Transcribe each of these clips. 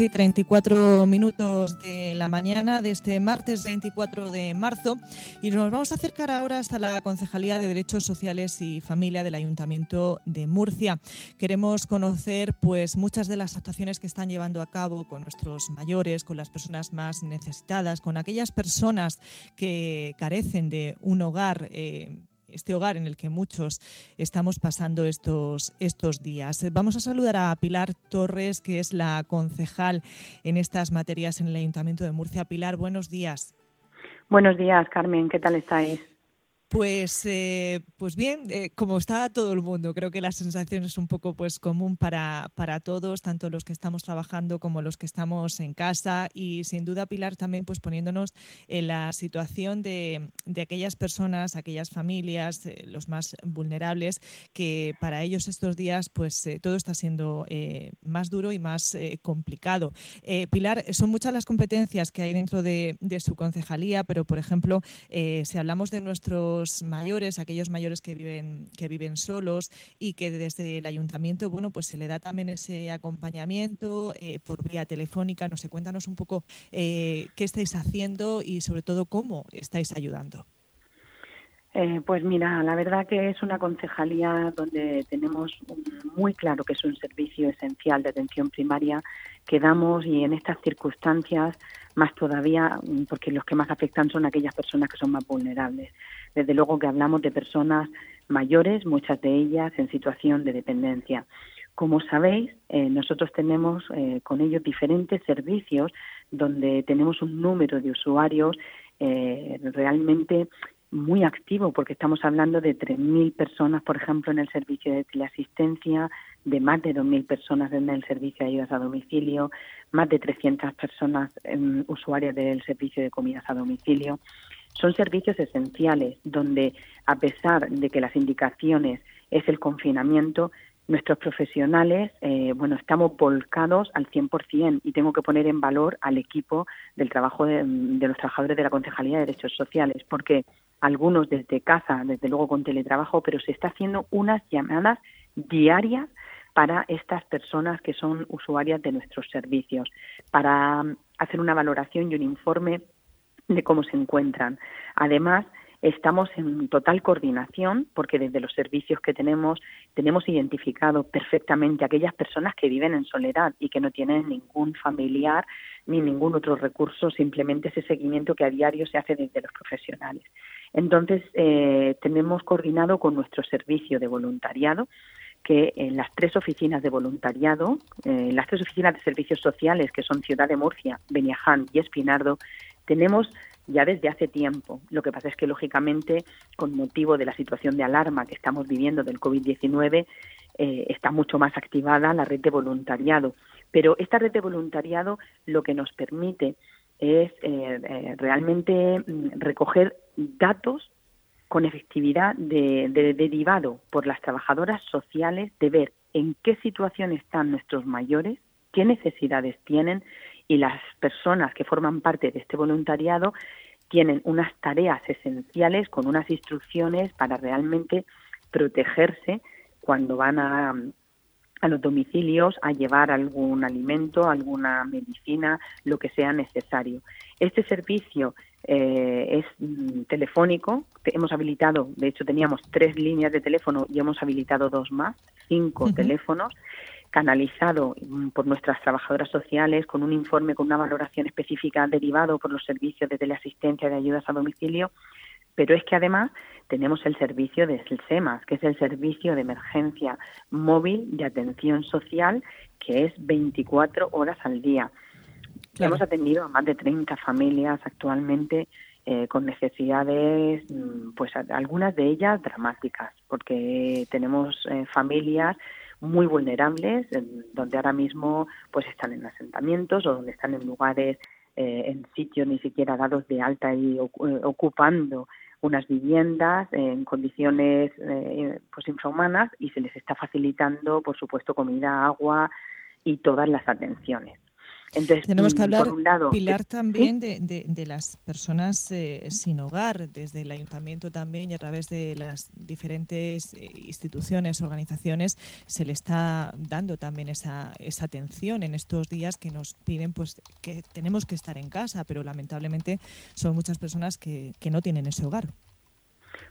11 y 34 minutos de la mañana de este martes 24 de marzo y nos vamos a acercar ahora hasta la Concejalía de Derechos Sociales y Familia del Ayuntamiento de Murcia. Queremos conocer pues muchas de las actuaciones que están llevando a cabo con nuestros mayores, con las personas más necesitadas, con aquellas personas que carecen de un hogar. Eh, este hogar en el que muchos estamos pasando estos, estos días. Vamos a saludar a Pilar Torres, que es la concejal en estas materias en el Ayuntamiento de Murcia. Pilar, buenos días. Buenos días, Carmen. ¿Qué tal estáis? Pues, eh, pues bien, eh, como está todo el mundo, creo que la sensación es un poco pues común para, para, todos, tanto los que estamos trabajando como los que estamos en casa y sin duda Pilar también pues poniéndonos en la situación de, de aquellas personas, aquellas familias, eh, los más vulnerables, que para ellos estos días pues todo está siendo más duro y más complicado. Pilar, son muchas las competencias que hay dentro de, de su concejalía, pero por ejemplo, si hablamos de nuestro mayores, aquellos mayores que viven, que viven solos y que desde el ayuntamiento, bueno, pues se le da también ese acompañamiento eh, por vía telefónica. No sé, cuéntanos un poco eh, qué estáis haciendo y sobre todo cómo estáis ayudando. Eh, pues mira, la verdad que es una concejalía donde tenemos muy claro que es un servicio esencial de atención primaria que damos y en estas circunstancias más todavía porque los que más afectan son aquellas personas que son más vulnerables. Desde luego que hablamos de personas mayores, muchas de ellas en situación de dependencia. Como sabéis, eh, nosotros tenemos eh, con ellos diferentes servicios donde tenemos un número de usuarios realmente muy activo porque estamos hablando de 3.000 personas, por ejemplo, en el servicio de teleasistencia, de más de 2.000 personas en el servicio de ayudas a domicilio, más de 300 personas usuarias del servicio de comidas a domicilio. Son servicios esenciales donde, a pesar de que las indicaciones es el confinamiento, nuestros profesionales, eh, bueno, estamos volcados al 100% y tengo que poner en valor al equipo del trabajo de, los trabajadores de la Concejalía de Derechos Sociales, porque algunos desde casa, desde luego con teletrabajo, pero se está haciendo unas llamadas diarias para estas personas que son usuarias de nuestros servicios, para hacer una valoración y un informe de cómo se encuentran. Además, Estamos en total coordinación porque desde los servicios que tenemos tenemos identificado perfectamente aquellas personas que viven en soledad y que no tienen ningún familiar ni ningún otro recurso, simplemente ese seguimiento que a diario se hace desde los profesionales. Entonces, eh, tenemos coordinado con nuestro servicio de voluntariado que en las tres oficinas de voluntariado, eh, las tres oficinas de servicios sociales, que son Ciudad de Murcia, Beniaján y Espinardo, tenemos ya desde hace tiempo. Lo que pasa es que, lógicamente, con motivo de la situación de alarma que estamos viviendo del COVID-19, eh, está mucho más activada la red de voluntariado. Pero esta red de voluntariado lo que nos permite es eh, eh, realmente mm, recoger datos con efectividad de, derivado por las trabajadoras sociales de ver en qué situación están nuestros mayores, qué necesidades tienen y las personas que forman parte de este voluntariado tienen unas tareas esenciales con unas instrucciones para realmente protegerse cuando van a, a los domicilios a llevar algún alimento, alguna medicina, lo que sea necesario. Este servicio eh, es mm, telefónico. Hemos habilitado, de hecho teníamos tres líneas de teléfono y hemos habilitado dos más, cinco teléfonos canalizado mm, por nuestras trabajadoras sociales con un informe con una valoración específica derivado por los servicios de teleasistencia de ayudas a domicilio, pero es que además tenemos el servicio de SEMAS, que es el servicio de emergencia móvil de atención social, que es 24 horas al día. Hemos atendido a más de 30 familias actualmente eh, con necesidades, mm, pues algunas de ellas dramáticas, porque tenemos eh, familias muy vulnerables, donde ahora mismo pues están en asentamientos o donde están en lugares, eh, en sitios ni siquiera dados de alta y eh, ocupando unas viviendas en condiciones eh, pues infrahumanas y se les está facilitando, por supuesto, comida, agua y todas las atenciones. Tenemos que mm, hablar, Pilar, también de, las personas eh, sin hogar, desde el ayuntamiento también y a través de las diferentes eh, instituciones, organizaciones, se le está dando también esa, esa atención en estos días que nos piden pues que tenemos que estar en casa, pero lamentablemente son muchas personas que, que no tienen ese hogar.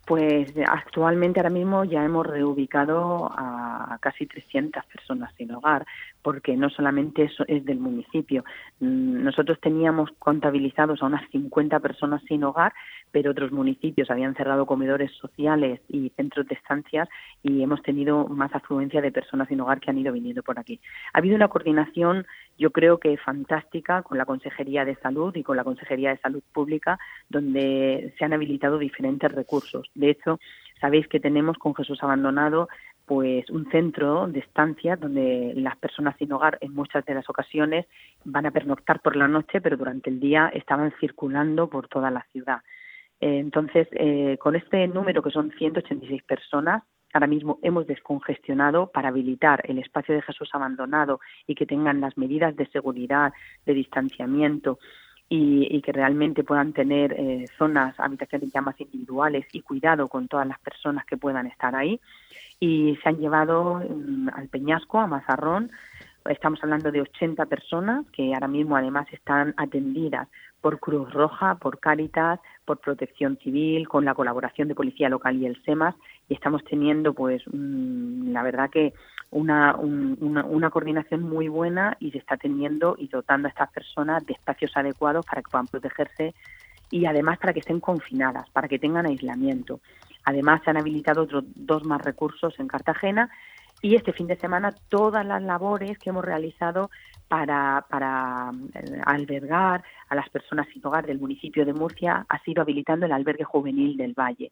Pues actualmente ahora mismo ya hemos reubicado a casi 300 personas sin hogar, porque no solamente eso es del municipio. Mm, nosotros teníamos contabilizados a unas 50 personas sin hogar, pero otros municipios habían cerrado comedores sociales y centros de estancias y hemos tenido más afluencia de personas sin hogar que han ido viniendo por aquí. Ha habido una coordinación, yo creo que fantástica, con la Consejería de Salud y con la Consejería de Salud Pública, donde se han habilitado diferentes recursos. De hecho, sabéis que tenemos con Jesús Abandonado pues un centro de estancia donde las personas sin hogar en muchas de las ocasiones van a pernoctar por la noche, pero durante el día estaban circulando por toda la ciudad. Eh, entonces, eh, con este número que son 186 personas, ahora mismo hemos descongestionado para habilitar el espacio de Jesús abandonado y que tengan las medidas de seguridad, de distanciamiento y, que realmente puedan tener eh, zonas, habitaciones ya más individuales y cuidado con todas las personas que puedan estar ahí y se han llevado mm, al Peñasco, a Mazarrón. Estamos hablando de 80 personas que ahora mismo además están atendidas por Cruz Roja, por Cáritas, por Protección Civil, con la colaboración de Policía Local y el SEMAS, y estamos teniendo, pues, mm, la verdad que una, una, una, coordinación muy buena y se está teniendo y dotando a estas personas de espacios adecuados para que puedan protegerse y además para que estén confinadas, para que tengan aislamiento. Además, se han habilitado otros dos más recursos en Cartagena y este fin de semana todas las labores que hemos realizado para, para eh, albergar a las personas sin hogar del municipio de Murcia ha sido habilitando el albergue juvenil del Valle.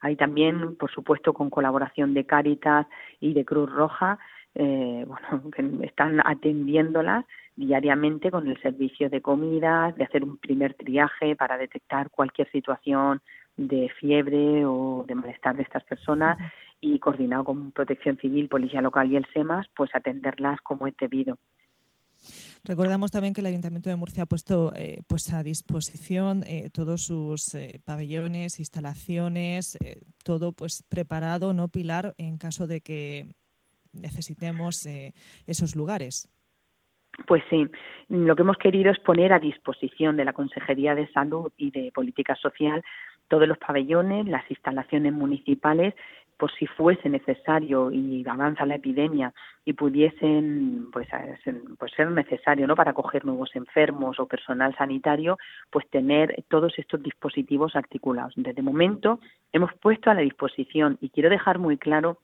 Hay también, por supuesto, con colaboración de Cáritas y de Cruz Roja, eh, bueno, que están atendiéndolas diariamente con el servicio de comidas, de hacer un primer triaje para detectar cualquier situación de fiebre o de malestar de estas personas y coordinado con Protección Civil, Policía Local y el SEMAS, pues atenderlas como es debido. Recordamos también que el Ayuntamiento de Murcia ha puesto eh, pues a disposición eh, todos sus eh, pabellones, instalaciones, todo pues preparado, no Pilar, en caso de que necesitemos esos lugares. Pues sí, lo que hemos querido es poner a disposición de la Consejería de Salud y de Política Social todos los pabellones, las instalaciones municipales, por si fuese necesario y avanza la epidemia y pudiesen pues, pues ser necesario no para acoger nuevos enfermos o personal sanitario pues tener todos estos dispositivos articulados. Desde momento hemos puesto a la disposición y quiero dejar muy claro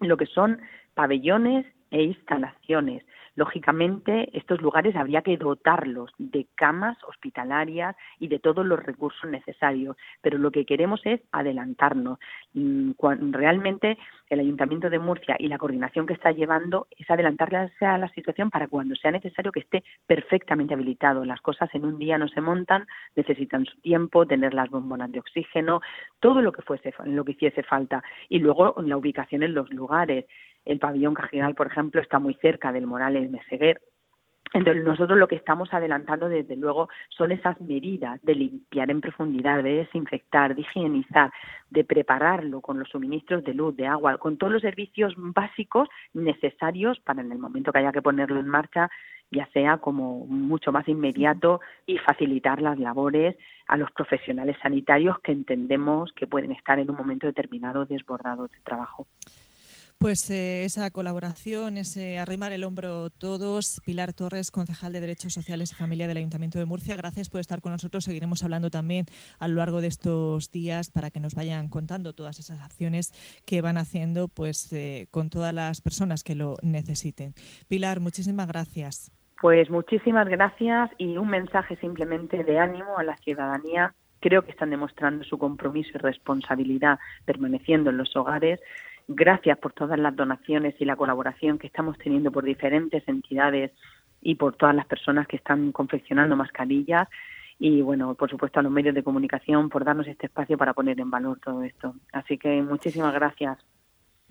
lo que son pabellones e instalaciones Lógicamente, estos lugares habría que dotarlos de camas hospitalarias y de todos los recursos necesarios, pero lo que queremos es adelantarnos. Mm, realmente el Ayuntamiento de Murcia y la coordinación que está llevando es adelantarse a la situación para cuando sea necesario que esté perfectamente habilitado. Las cosas en un día no se montan, necesitan su tiempo, tener las bombonas de oxígeno, todo lo que fuese, lo que hiciese falta. Y luego la ubicación en los lugares. El pabellón Cajinal, por ejemplo, está muy cerca del Morales Meseguer. Entonces, nosotros lo que estamos adelantando, desde luego, son esas medidas de limpiar en profundidad, de desinfectar, de higienizar, de prepararlo con los suministros de luz, de agua, con todos los servicios básicos necesarios para en el momento que haya que ponerlo en marcha, ya sea como mucho más inmediato y facilitar las labores a los profesionales sanitarios que entendemos que pueden estar en un momento determinado desbordados de trabajo. Pues eh, esa colaboración, ese arrimar el hombro todos. Pilar Torres, concejal de Derechos Sociales y Familia del Ayuntamiento de Murcia, gracias por estar con nosotros. Seguiremos hablando también a lo largo de estos días para que nos vayan contando todas esas acciones que van haciendo pues eh, con todas las personas que lo necesiten. Pilar, muchísimas gracias. Pues muchísimas gracias y un mensaje simplemente de ánimo a la ciudadanía. Creo que están demostrando su compromiso y responsabilidad permaneciendo en los hogares Gracias por todas las donaciones y la colaboración que estamos teniendo por diferentes entidades y por todas las personas que están confeccionando mascarillas y bueno, por supuesto a los medios de comunicación por darnos este espacio para poner en valor todo esto. Así que muchísimas gracias.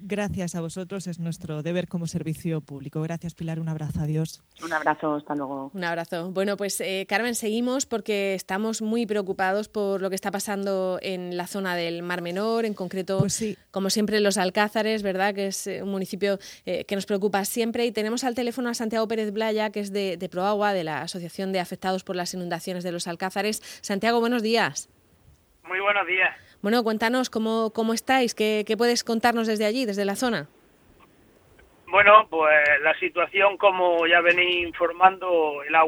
Gracias a vosotros, es nuestro deber como servicio público. Gracias, Pilar. Un abrazo. Adiós. Un abrazo. Hasta luego. Un abrazo. Bueno, pues eh, Carmen, seguimos porque estamos muy preocupados por lo que está pasando en la zona del Mar Menor, en concreto, pues sí. como siempre, los Alcázares, ¿verdad? Que es un municipio que nos preocupa siempre. Y tenemos al teléfono a Santiago Pérez Blaya, que es de, de Proagua, de la Asociación de Afectados por las Inundaciones de los Alcázares. Santiago, buenos días. Muy buenos días. Bueno, cuéntanos cómo, cómo estáis, ¿Qué, qué puedes contarnos desde allí, desde la zona. Bueno, pues la situación, como ya venís informando, el agua